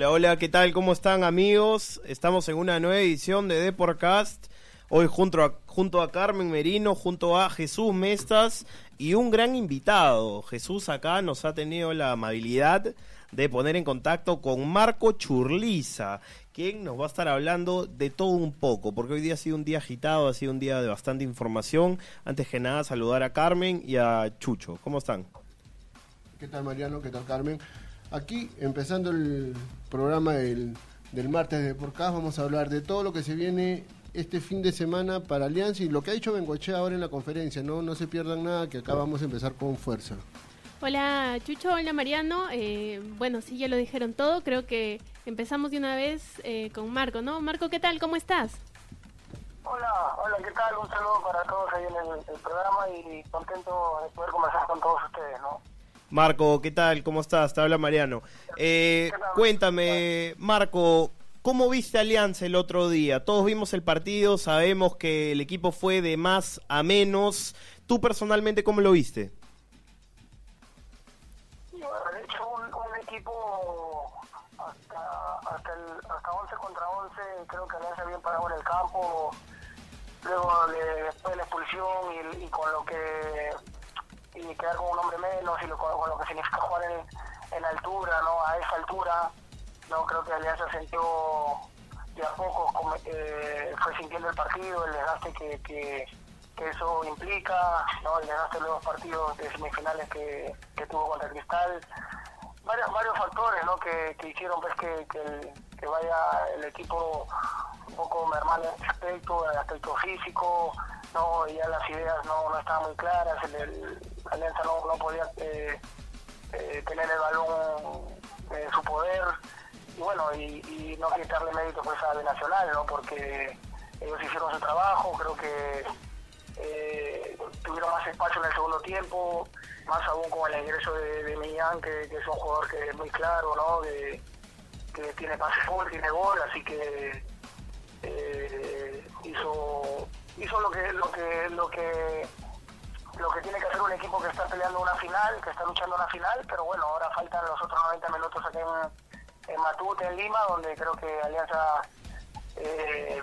Hola, hola, ¿qué tal? ¿Cómo están amigos? Estamos en una nueva edición de Deporcast. Hoy junto a, junto a Carmen Merino, junto a Jesús Mestas y un gran invitado. Jesús acá nos ha tenido la amabilidad de poner en contacto con Marco Churliza, quien nos va a estar hablando de todo un poco, porque hoy día ha sido un día agitado, ha sido un día de bastante información. Antes que nada, saludar a Carmen y a Chucho. ¿Cómo están? ¿Qué tal Mariano? ¿Qué tal Carmen? Aquí, empezando el programa del, del martes de Porcas, vamos a hablar de todo lo que se viene este fin de semana para Alianza y lo que ha dicho Bengoche ahora en la conferencia. No, no se pierdan nada, que acá vamos a empezar con fuerza. Hola Chucho, hola Mariano. Eh, bueno, sí, ya lo dijeron todo. Creo que empezamos de una vez eh, con Marco, ¿no? Marco, ¿qué tal? ¿Cómo estás? Hola, hola, ¿qué tal? Un saludo para todos ahí en el, el programa y contento de poder conversar con todos ustedes, ¿no? Marco, ¿qué tal? ¿Cómo estás? Te habla Mariano. Eh, cuéntame, Marco, ¿cómo viste Alianza el otro día? Todos vimos el partido, sabemos que el equipo fue de más a menos. ¿Tú personalmente cómo lo viste? de hecho, un, equipo hasta, hasta, el, hasta 11 contra 11, creo que Alianza bien parado en el campo. Luego, de, después de la expulsión y con lo que y quedar con un hombre menos y lo, con, lo que significa jugar en, en, altura, ¿no? A esa altura, no creo que Alianza sintió de a poco, eh, fue sintiendo el partido, el desgaste que, que, que, eso implica, ¿no? El desgaste de los partidos de semifinales que, que tuvo contra Cristal. Varios, varios factores, ¿no? Que, que hicieron pues que, que, vaya el equipo un poco mermando en aspecto, en el aspecto físico, no ya las ideas no, no estaban muy claras, el Alianza no, podía eh, eh, tener el balón en su poder y bueno, y, no quitarle mérito pues a Nacional, ¿no? porque ellos hicieron su trabajo, creo que eh, tuvieron más espacio en el segundo tiempo, más aún con el ingreso de, de Millán, que, es un jugador que es muy claro, ¿no? que, tiene pase gol, tiene gol, así que hizo hizo lo que lo que lo que lo que tiene que hacer un equipo que está peleando una final, que está luchando una final, pero bueno, ahora faltan los otros 90 minutos aquí en, Matute, en Lima, donde creo que Alianza, eh,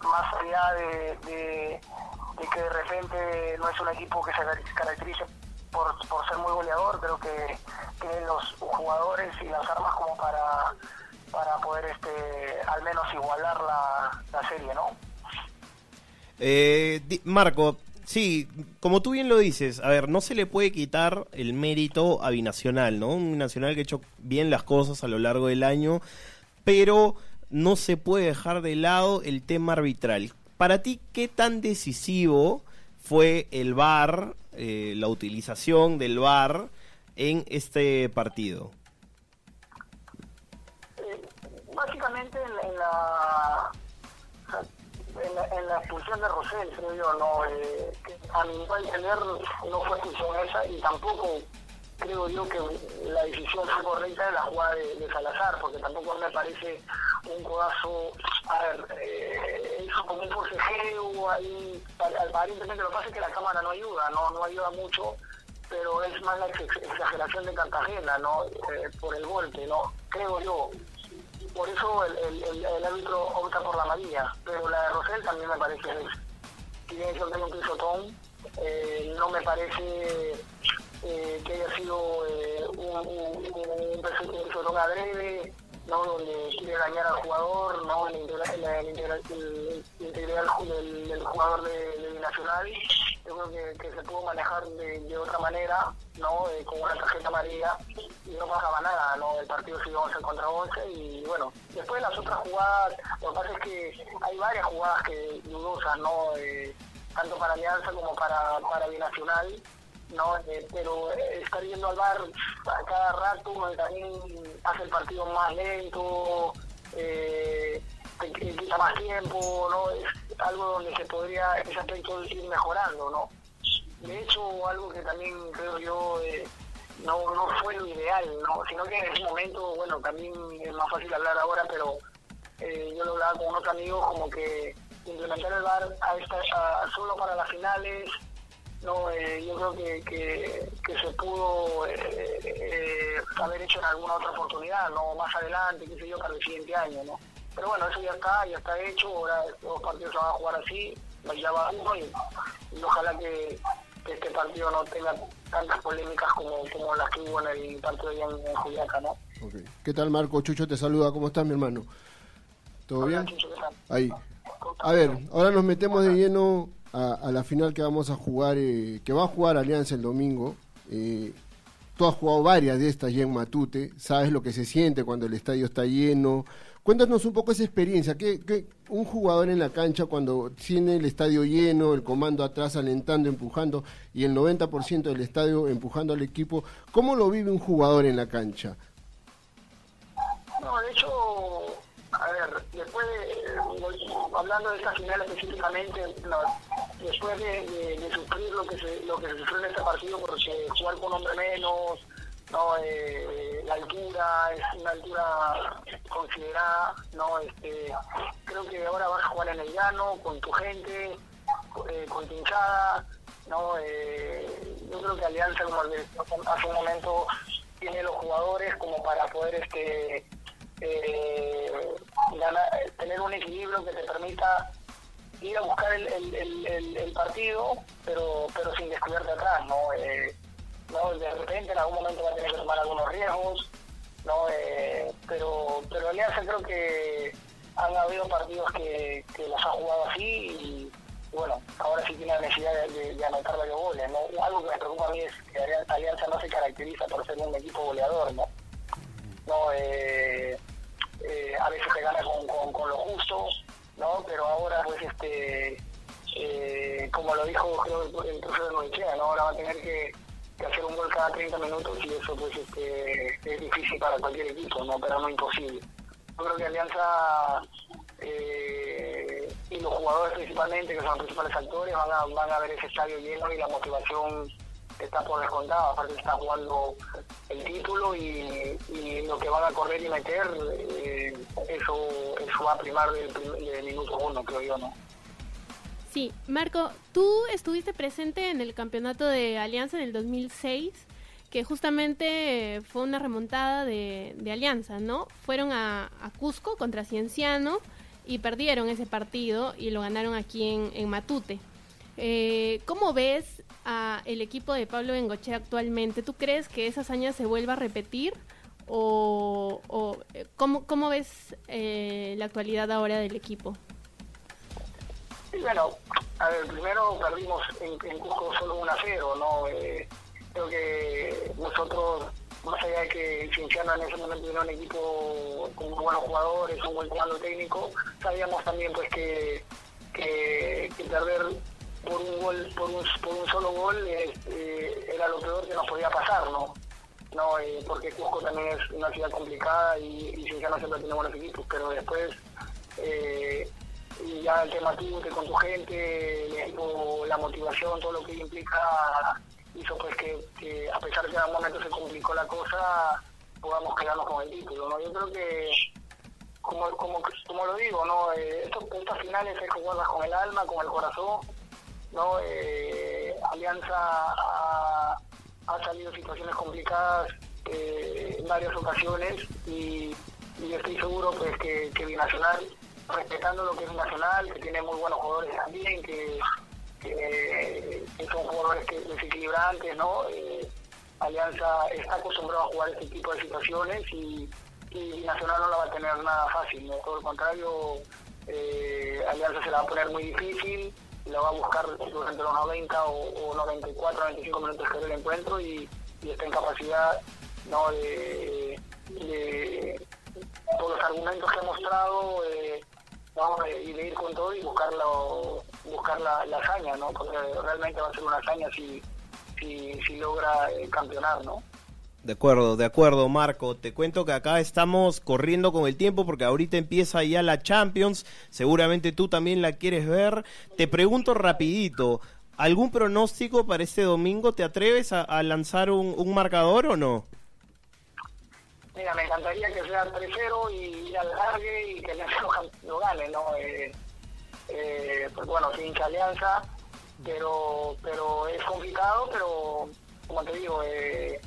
más allá de, que de repente no es un equipo que se caracterice por, por ser muy goleador, creo que tiene los jugadores y las armas como para para poder este al menos igualar la, la serie, ¿no? Eh, Marco, sí, como tú bien lo dices, a ver, no se le puede quitar el mérito a Binacional, ¿no? Un Binacional que ha hecho bien las cosas a lo largo del año, pero no se puede dejar de lado el tema arbitral. Para ti, ¿qué tan decisivo fue el VAR, eh, la utilización del VAR en este partido? Eh, básicamente en, la, en la expulsión de Rosell, creo yo, no, eh, a mi entender no fue expulsión esa y tampoco creo yo que la decisión fue correcta de la jugada de, Salazar, porque tampoco me parece un codazo, a ver, eh, eso como un forcejeo, ahí, aparentemente lo que pasa es que la cámara no ayuda, no, no ayuda mucho, pero es más la exageración de Cartagena, ¿no? Eh, por el golpe, ¿no? Creo yo, por eso el, el, el, árbitro opta por la amarilla, pero la de Rosell también me parece, tiene que un pisotón, eh, no me parece eh, que haya sido eh, un, un, un pisotón adrede, ¿no? donde quiere dañar al jugador, ¿no? la, integral, del, jugador de, de Binacional, yo creo que, se pudo manejar de, otra manera, ¿no? Eh, con una tarjeta amarilla y no pasaba nada, ¿no? El partido siguió 11 contra 11 y bueno, después las otras jugadas, lo que pasa es que hay varias jugadas que dudosas, ¿no? Eh, tanto para Alianza como para, para Binacional, ¿no? Eh, pero estar yendo al bar a cada rato también hace el partido más lento, eh, quita más tiempo, ¿no? Es algo donde se podría ese aspecto ir mejorando, ¿no? De hecho, algo que también creo yo eh, no, no fue lo ideal, ¿no? Sino que en ese momento, bueno, también es más fácil hablar ahora, pero eh, yo lo hablaba con otro amigo como que implementar el bar a esta, solo para las finales no eh, yo creo que, que, que se pudo eh, eh, haber hecho en alguna otra oportunidad, no más adelante, qué sé yo, para el siguiente año, ¿no? Pero bueno, eso ya está, ya está hecho, ahora los partidos se van a jugar así, ya va uno y, y ojalá que, que este partido no tenga tantas polémicas como, como las que hubo en el partido allá en, en Juliaca, ¿no? ¿Qué tal, Marco? Chucho te saluda. ¿Cómo estás, mi hermano? ¿Todo Hola, bien? Chucho, ¿qué tal? Ahí. A ver, ahora nos metemos de lleno a, a la final que vamos a jugar, eh, que va a jugar Alianza el domingo. Eh, tú has jugado varias de estas ya en Matute, sabes lo que se siente cuando el estadio está lleno. Cuéntanos un poco esa experiencia, que, un jugador en la cancha cuando tiene el estadio lleno, el comando atrás alentando, empujando y el 90% del estadio empujando al equipo, ¿cómo lo vive un jugador en la cancha? No, de hecho, a ver, después de, hablando de esta final específicamente, no, después de, sufrir lo que se lo que se sufrió en este partido, porque jugar con hombre menos, no, eh, la altura es una altura considerada, no, este, creo que ahora vas a jugar en el llano con tu gente, eh, con tu hinchada, no, eh, yo creo que Alianza como hace un momento tiene los jugadores como para poder este eh, ganar, tener un equilibrio que te permita ir a buscar el, el, partido, pero pero sin descuidarte atrás, ¿no? Eh, ¿no? De repente en algún momento va a tener que tomar algunos riesgos, ¿no? Eh, pero, pero Alianza creo que han habido partidos que, que los ha jugado así y, bueno, ahora sí tiene la necesidad de, anotar varios goles, ¿no? Algo que me preocupa a mí es que Alianza no se caracteriza por ser un equipo goleador, ¿no? no eh, eh, a veces se gana con, con, con, lo justo no pero ahora pues este eh, como lo dijo creo el profesor de Novichea, no ahora va a tener que, hacer un gol cada 30 minutos y eso pues este es difícil para cualquier equipo no pero no imposible. Yo creo que Alianza eh, y los jugadores principalmente que son los principales actores van a, van a ver ese estadio lleno y la motivación está por descontado, aparte está jugando el título y, y, lo que van a correr y meter, eh, eso, eso va a primar del, minuto uno, creo yo, ¿no? Sí, Marco, tú estuviste presente en el campeonato de Alianza en el 2006, que justamente fue una remontada de, Alianza, ¿no? Fueron a, a, Cusco contra Cienciano y perdieron ese partido y lo ganaron aquí en, en Matute. Eh, ¿Cómo ves a el equipo de Pablo Bengoche actualmente? ¿Tú crees que esa hazaña se vuelva a repetir? ¿O, o ¿cómo, cómo ves eh, la actualidad ahora del equipo? Bueno, a ver, primero perdimos en, Cusco solo 1 a 0, ¿no? Eh, creo que nosotros, más allá de que Cienciano en ese momento era un equipo con buenos jugadores, un buen comando técnico, sabíamos también pues que, que, perder por un gol, por un, por un solo gol, eh, era lo peor que nos podía pasar, ¿no? No eh, porque Cusco también es una ciudad complicada y, y Cinciano siempre tiene buenos equipos, pero después eh, y ya el tema que con tu gente, el equipo, la motivación, todo lo que implica, hizo pues que, a pesar de que en algún momento se complicó la cosa, podamos quedarnos con el título, ¿no? Yo creo que como, como, como lo digo, ¿no? Eh, estos, estas finales hay que jugarlas con el alma, con el corazón, ¿no? Eh, Alianza ha, salido situaciones complicadas eh, en varias ocasiones y, estoy seguro pues que, que Binacional, respetando lo que es Binacional, que tiene muy buenos jugadores también, que, son jugadores desequilibrantes, ¿no? Eh, Alianza está acostumbrado a jugar este tipo de situaciones y, y Nacional no la va a tener nada fácil, ¿no? todo lo contrario, eh, Alianza se la va a poner muy difícil, la va a buscar durante los 90 o, o 94, 95 minutos que el encuentro y, y, está en capacidad ¿no? de, de, por los argumentos que ha mostrado eh, vamos, y de ir con todo y buscarlo, buscar la, la hazaña, ¿no? porque realmente va a ser una hazaña si, si, si logra eh, campeonar, ¿no? De acuerdo, de acuerdo, Marco. Te cuento que acá estamos corriendo con el tiempo porque ahorita empieza ya la Champions. Seguramente tú también la quieres ver. Te pregunto rapidito, ¿algún pronóstico para este domingo? ¿Te atreves a, lanzar un, un, marcador o no? Mira, me encantaría que sea 3-0 y ir al largue y que lo, lo gane, ¿no? Eh, eh, pues bueno, sin Alianza pero pero es complicado, pero como te digo, eh,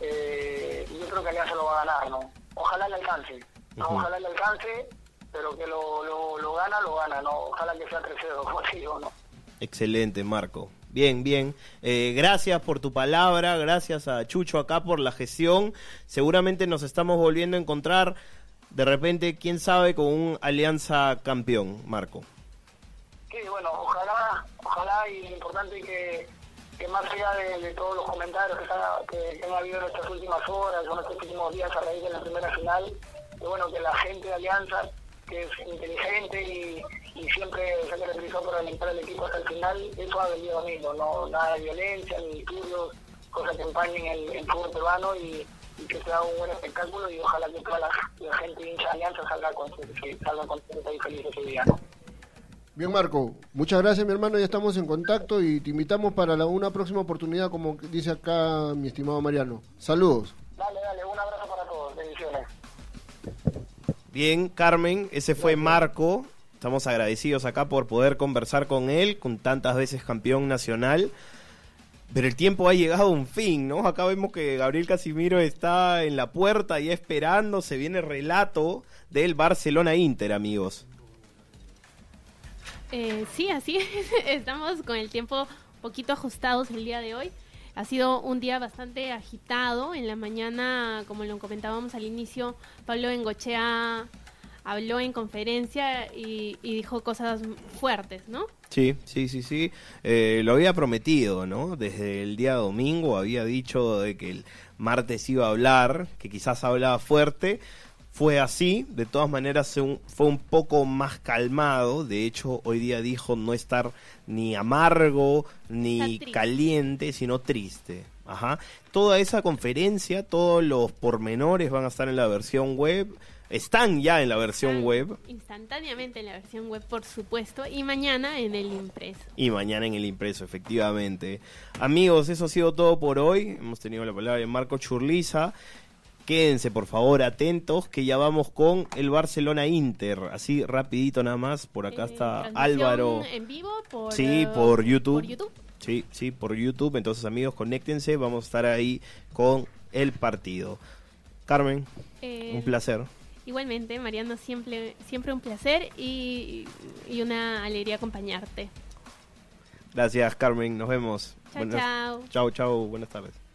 eh, yo creo que Alianza lo va a ganar, ¿no? Ojalá le alcance, ojalá le alcance, pero que lo, lo, lo gana, lo gana, ¿no? Ojalá que sea 3-0, como digo, ¿no? Excelente, Marco. Bien, bien. Eh, gracias por tu palabra, gracias a Chucho acá por la gestión. Seguramente nos estamos volviendo a encontrar de repente, quién sabe, con un Alianza campeón, Marco. Sí, bueno, ojalá, ojalá y lo importante que, que más allá de, todos los comentarios que, han habido en estas últimas horas en estos últimos días a raíz de la primera final, que bueno, que la gente de Alianza, que es inteligente y, y siempre se ha caracterizado por alimentar al equipo hasta el final, eso ha venido mismo, no nada de violencia ni disturbios, cosas que empañen el, el fútbol peruano y, que sea un buen espectáculo y ojalá que toda la, la gente hincha de Alianza salga salga contenta y feliz ese día. Bien, Marco, muchas gracias, mi hermano. Ya estamos en contacto y te invitamos para la, una próxima oportunidad, como dice acá mi estimado Mariano. Saludos. Dale, dale, un abrazo para todos, bendiciones. Bien, Carmen, ese fue Marco. Estamos agradecidos acá por poder conversar con él, con tantas veces campeón nacional. Pero el tiempo ha llegado a un fin, ¿no? Acá vemos que Gabriel Casimiro está en la puerta ya esperando. Se viene el relato del Barcelona-Inter, amigos. Eh, sí, así es. Estamos con el tiempo poquito ajustados el día de hoy. Ha sido un día bastante agitado. En la mañana, como lo comentábamos al inicio, Pablo Engochea habló en conferencia y, y dijo cosas fuertes, ¿no? Sí, sí, sí, sí. Eh, lo había prometido, ¿no? Desde el día domingo había dicho de que el martes iba a hablar, que quizás hablaba fuerte. Fue así, de todas maneras fue un poco más calmado. De hecho, hoy día dijo no estar ni amargo ni caliente, sino triste. Ajá. Toda esa conferencia, todos los pormenores van a estar en la versión web. Están ya en la versión Están web. Instantáneamente en la versión web, por supuesto, y mañana en el impreso. Y mañana en el impreso, efectivamente. Amigos, eso ha sido todo por hoy. Hemos tenido la palabra de Marco Churliza. Quédense, por favor, atentos, que ya vamos con el Barcelona Inter. Así, rapidito nada más. Por acá Eh, está Álvaro. En vivo por, Sí, eh, por YouTube. Por YouTube. Sí, sí, por YouTube. Entonces, amigos, conéctense. Vamos a estar ahí con el partido. Carmen, Eh, un placer. Igualmente, Mariano, siempre, siempre un placer y, y una alegría acompañarte. Gracias, Carmen. Nos vemos. Chao, chao. Chao, chao. Buenas tardes.